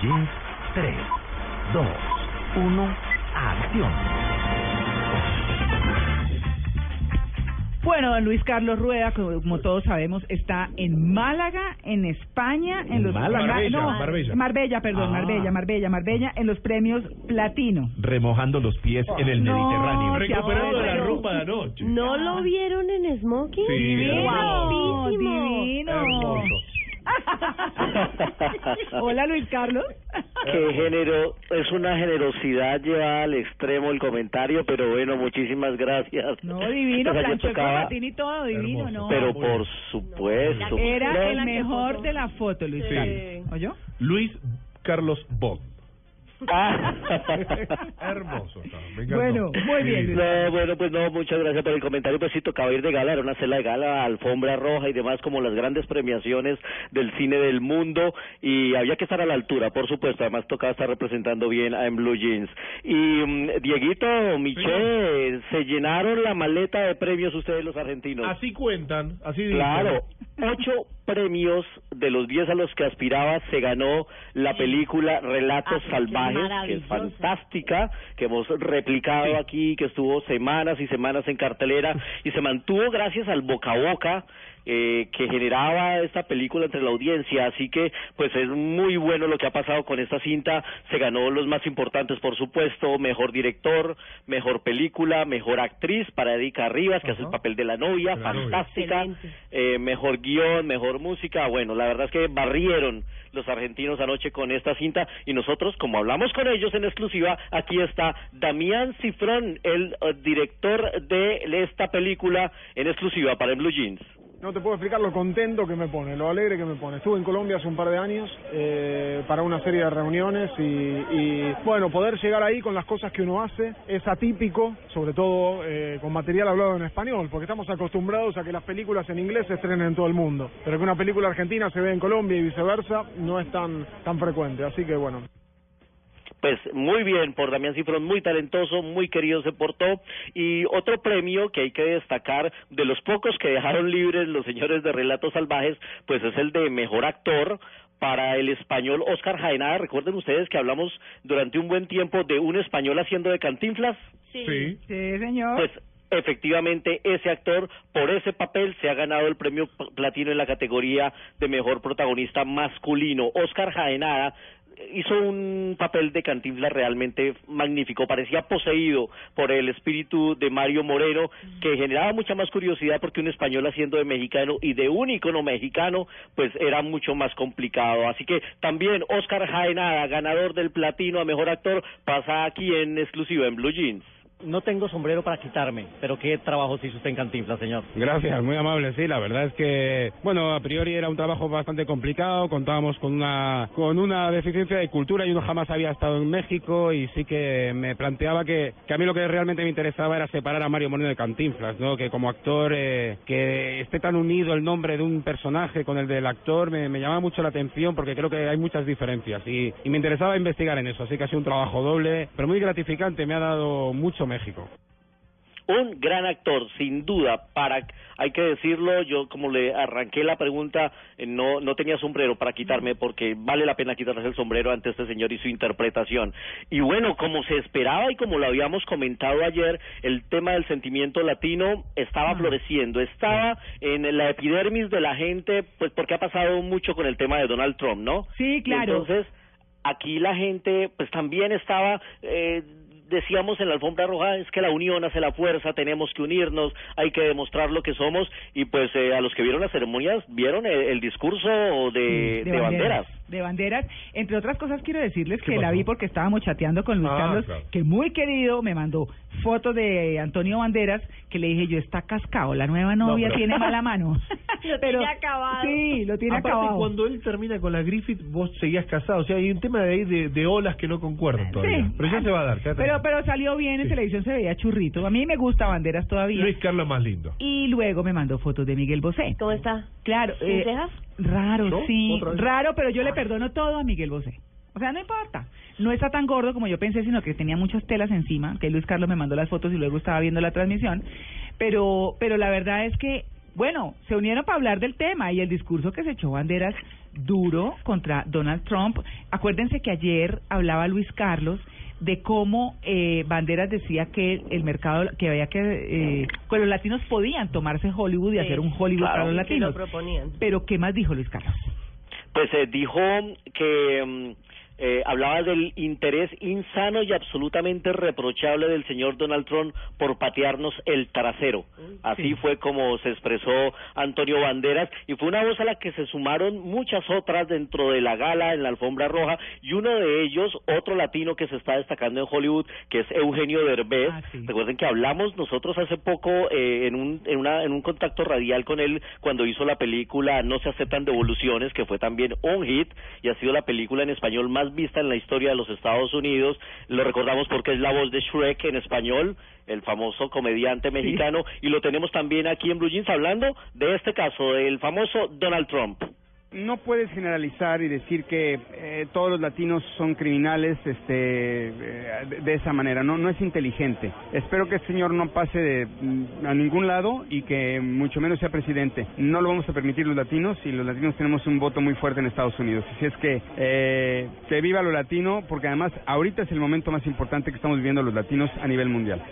Jeans, 3, 2, 1, acción. Bueno, don Luis Carlos Rueda, como todos sabemos, está en Málaga, en España, en los Málaga, Marbella, no, Marbella. Marbella, perdón, Ah. Marbella, Marbella, Marbella, en los premios Platino. Remojando los pies en el No, Mediterráneo. Recuperando la rumba de anoche. ¿No lo vieron en Smoking? Sí, Divino, Guapísimo. divino. Hermoso. Hola, Luis Carlos. que género es una generosidad llevada al extremo el comentario, pero bueno, muchísimas gracias. No, divino, O sea, planchó tocaba- y todo, divino, Hermoso. no. pero por supuesto. Era el mejor de la foto, Luis Sí. Carlos. ¿Oyó? Luis Carlos Bog. Ah. Hermoso. Bueno, muy bien. No, bueno, pues no, muchas gracias por el comentario. Pues sí, tocaba ir de gala, era una cena de gala, alfombra roja y demás, como las grandes premiaciones del cine del mundo. Y había que estar a la altura, por supuesto. Además, tocaba estar representando bien a En Blue Jeans. Y mm, Dieguito, Michelle, se llenaron la maleta de premios ustedes, los argentinos. Así cuentan, así dicen. Claro, ocho premios de los diez a los que aspiraba se ganó la película Relatos Ah, Salvajes, que es fantástica, que hemos replicado aquí, que estuvo semanas y semanas en cartelera y se mantuvo gracias al boca a boca eh, que generaba esta película entre la audiencia, así que pues es muy bueno lo que ha pasado con esta cinta, se ganó los más importantes por supuesto, mejor director, mejor película, mejor actriz para Erika Rivas, que hace el papel de la novia, la fantástica, eh, mejor guion, mejor música, bueno, la verdad es que barrieron los argentinos anoche con esta cinta y nosotros, como hablamos con ellos en exclusiva, aquí está Damián Cifrón, el eh, director de esta película en exclusiva para en Blue Jeans. No te puedo explicar lo contento que me pone, lo alegre que me pone. Estuve en Colombia hace un par de años eh, para una serie de reuniones y, y, bueno, poder llegar ahí con las cosas que uno hace es atípico, sobre todo eh, con material hablado en español, porque estamos acostumbrados a que las películas en inglés se estrenen en todo el mundo, pero que una película argentina se ve en Colombia y viceversa no es tan, tan frecuente, así que bueno. Pues muy bien por Damián Cifrón, muy talentoso, muy querido se portó. Y otro premio que hay que destacar, de los pocos que dejaron libres los señores de Relatos Salvajes, pues es el de Mejor Actor para el español Oscar Jaenada. Recuerden ustedes que hablamos durante un buen tiempo de un español haciendo de cantinflas. Sí. Sí, señor. Pues efectivamente ese actor por ese papel se ha ganado el premio platino en la categoría de mejor protagonista masculino. Oscar Jaenada hizo un papel de Cantinflas realmente magnífico, parecía poseído por el espíritu de Mario Moreno, que generaba mucha más curiosidad porque un español haciendo de mexicano y de un icono mexicano, pues era mucho más complicado. Así que también Oscar Jaenada, ganador del platino a mejor actor, pasa aquí en exclusiva en Blue Jeans. No tengo sombrero para quitarme, pero qué trabajo se hizo usted en Cantinflas, señor. Gracias, muy amable. Sí, la verdad es que, bueno, a priori era un trabajo bastante complicado. Contábamos con una con una deficiencia de cultura. Yo no jamás había estado en México y sí que me planteaba que, que a mí lo que realmente me interesaba era separar a Mario Moreno de Cantinflas, ¿no? Que como actor eh, que esté tan unido el nombre de un personaje con el del actor me, me llamaba mucho la atención porque creo que hay muchas diferencias y, y me interesaba investigar en eso. Así que ha sido un trabajo doble, pero muy gratificante. Me ha dado mucho México. un gran actor, sin duda, para, hay que decirlo, yo como le arranqué la pregunta, eh, no, no tenía sombrero para quitarme porque vale la pena quitarse el sombrero ante este señor y su interpretación. Y bueno, como se esperaba y como lo habíamos comentado ayer, el tema del sentimiento latino estaba floreciendo, estaba en la epidermis de la gente, pues porque ha pasado mucho con el tema de Donald Trump, ¿no? Sí, claro. Entonces, aquí la gente pues también estaba eh, decíamos en la alfombra roja es que la unión hace la fuerza, tenemos que unirnos, hay que demostrar lo que somos y pues eh, a los que vieron las ceremonias vieron el, el discurso de, de banderas. De banderas. Entre otras cosas, quiero decirles ¿Qué que la vi porque estábamos chateando con Luis Ah, Carlos, claro. que muy querido me mandó fotos de Antonio Banderas que le dije yo, está cascado, la nueva novia pero- tiene mala mano. Lo tiene acabado. Sí, lo tiene Aparte, acabado. cuando él termina con la Griffith, vos seguías casado. O sea, hay un tema de ahí de, de olas que no concuerdan todavía. Sí. Pero ya se va a dar. Pero, pero salió bien, en Sí. televisión se veía churrito. A mí me gusta Banderas todavía. Luis Carlos más lindo. Y luego me mandó fotos de Miguel Bosé. ¿Cómo está? Claro. ¿Sin eh, cejas? Raro, ¿No? sí. Raro, pero yo le perdono todo a Miguel Bosé. O sea, no importa. No está tan gordo como yo pensé, sino que tenía muchas telas encima, que Luis Carlos me mandó las fotos y luego estaba viendo la transmisión. Pero, pero la verdad es que, bueno, se unieron para hablar del tema y el discurso que se echó Banderas duro contra Donald Trump. Acuérdense que ayer hablaba Luis Carlos de cómo eh, Banderas decía que el mercado, que había que, eh, que los latinos podían tomarse Hollywood y Sí, hacer un Hollywood claro, para los Que lo latinos. proponían. Pero, ¿qué más dijo Luis Carlos? Pues eh, dijo que mm, eh, hablaba del interés insano y absolutamente reprochable del señor Donald Trump por patearnos el trasero. Así fue como se expresó Antonio Banderas y fue una voz a la que se sumaron muchas otras dentro de la gala en la alfombra roja y uno de ellos, otro latino que se está destacando en Hollywood, que es Eugenio Derbez. Ah, sí. Recuerden que hablamos nosotros hace poco eh, en un en una en un contacto radial con él cuando hizo la película No se aceptan devoluciones, que fue también un hit y ha sido la película en español más vista en la historia de los Estados Unidos. Lo recordamos porque es la voz de Shrek en español, el famoso comediante mexicano y lo tenemos también aquí en Blue Jeans hablando de este caso del famoso Donald Trump. No puedes generalizar y decir que eh, todos los latinos son criminales este, eh, de, esa manera. No, no es inteligente. Espero que el señor no pase de, mm, a ningún lado y que mucho menos sea presidente. No lo vamos a permitir los latinos y los latinos tenemos un voto muy fuerte en Estados Unidos. Así es que eh, que viva lo latino, porque además ahorita es el momento más importante que estamos viviendo los latinos a nivel mundial.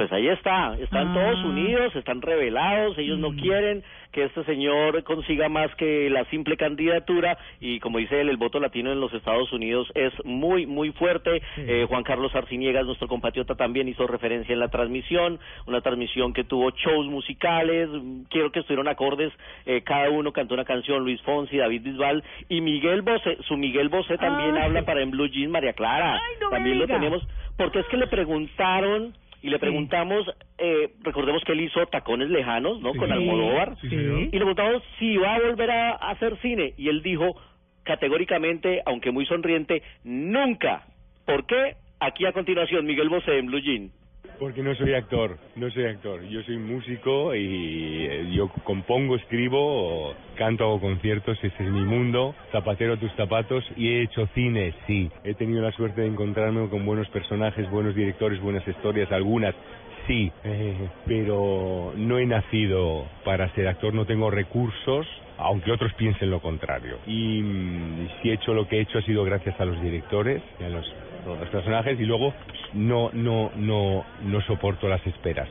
Pues ahí está, están Ah. todos unidos, están revelados, ellos no Mm. quieren que este señor consiga más que la simple candidatura y como dice él, el voto latino en los Estados Unidos es muy, muy fuerte. Eh, Juan Carlos Arciniegas, nuestro compatriota, también hizo referencia en la transmisión, una transmisión que tuvo shows musicales, quiero que estuvieron acordes, eh, cada uno cantó una canción, Luis Fonsi, David Bisbal y Miguel Bosé, su Miguel Bosé también Ay. habla para en Blue Jeans, María Clara, Ay, no también lo tenemos porque es que le preguntaron y le Sí. preguntamos, eh, recordemos que él hizo Tacones Lejanos, ¿no? Sí, Con. Almodóvar. Sí. Y le preguntamos si va a volver a, a hacer cine. Y él dijo categóricamente, aunque muy sonriente, nunca. ¿Por qué? Aquí a continuación, Miguel Bosé en Blue Jean. Porque no soy actor, no soy actor. Yo soy músico y eh, yo compongo, escribo, canto, hago conciertos, ese es mi mundo. Zapatero tus zapatos y he hecho cine, sí. He tenido la suerte de encontrarme con buenos personajes, buenos directores, buenas historias, algunas sí, eh, pero no he nacido para ser actor, no tengo recursos, aunque otros piensen lo contrario. Y mm, si he hecho lo que he hecho ha sido gracias a los directores a los, a los personajes y luego no, no, no, no soporto las esperas.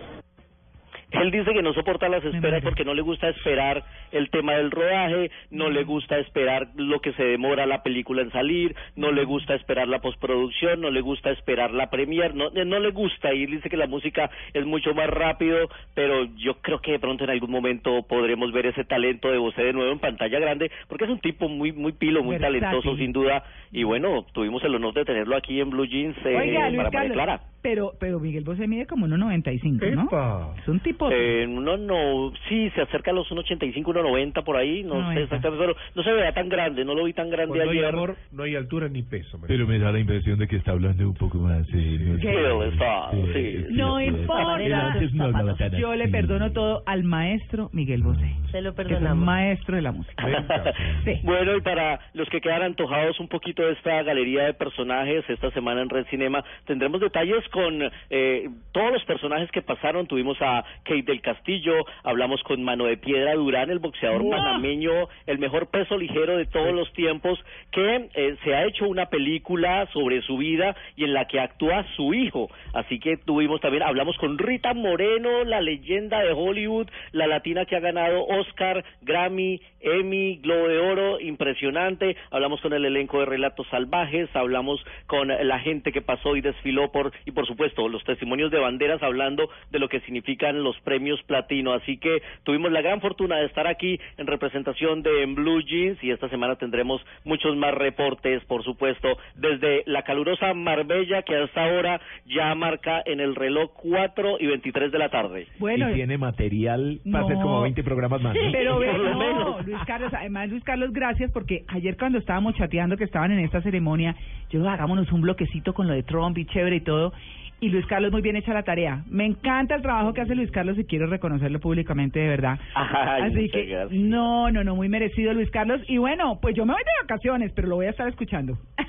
Él dice que no soporta las esperas porque no le gusta esperar el tema del rodaje, no le gusta esperar lo que se demora la película en salir, no le gusta esperar la postproducción, no le gusta esperar la premier, no, eh, no le gusta y dice que la música es mucho más rápido, pero yo creo que de pronto en algún momento podremos ver ese talento de Bosé de nuevo en pantalla grande, porque es un tipo muy muy pilo, muy Versátil. talentoso sin duda y bueno, tuvimos el honor de tenerlo aquí en Blue Jeans eh, Oiga, para María Clara. Pero, pero Miguel Bosé mide como 1.95, ¿no? ¡Epa! Es un tipo... Eh, no, no, sí, se acerca a los 1.85, 1.90 por ahí, no sé 90. exactamente, pero no se vea tan grande, no lo vi tan grande Cuando hay ayer. amor, no hay altura ni peso. me Pero me da la impresión de que está hablando un poco más. eh, no sé. Está, sí. sí, No sí, importa. Él antes no hablaba tan Yo le perdono todo al maestro Miguel Bosé, Se lo que es un perdonamos. maestro de la música. Sí. Bueno, y para los que quedan antojados un poquito de esta galería de personajes, esta semana en Red Cinema, tendremos detalles con eh, todos los personajes que pasaron. Tuvimos a Kate del Castillo, hablamos con Mano de Piedra Durán, el boxeador ¡Wow! panameño, el mejor peso ligero de todos los tiempos, que eh, se ha hecho una película sobre su vida y en la que actúa su hijo. Así que tuvimos también, hablamos con Rita Moreno, la leyenda de Hollywood, la latina que ha ganado Oscar, Grammy, Emmy, Globo de Oro impresionante. Hablamos con el elenco de Relatos Salvajes, hablamos con la gente que pasó y desfiló por, y por supuesto, los testimonios de banderas hablando de lo que significan los premios platino. Así que tuvimos la gran fortuna de estar aquí en representación de Blue Jeans y esta semana tendremos muchos más reportes, por supuesto, desde la calurosa Marbella que hasta ahora ya marca en el reloj 4 y 23 de la tarde. y tiene material para hacer como 20 programas más. ¿no? Pero no. Luis Carlos, además Luis Carlos, gracias porque ayer cuando estábamos chateando que estaban en esta ceremonia, yo hagámonos un bloquecito con lo de Trump y chévere y todo. Y Luis Carlos muy bien hecha la tarea. Me encanta el trabajo que hace Luis Carlos y quiero reconocerlo públicamente de verdad. Ay, Así que gracias. no, no, no, muy merecido Luis Carlos. Y bueno, pues yo me voy de vacaciones, pero lo voy a estar escuchando.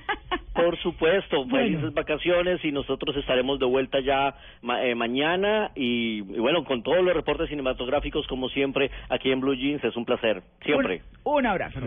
Por supuesto, Bueno. felices vacaciones y nosotros estaremos de vuelta ya ma- eh, mañana y, y bueno, con todos los reportes cinematográficos como siempre aquí en Blue Jeans es un placer, siempre. Un, un abrazo.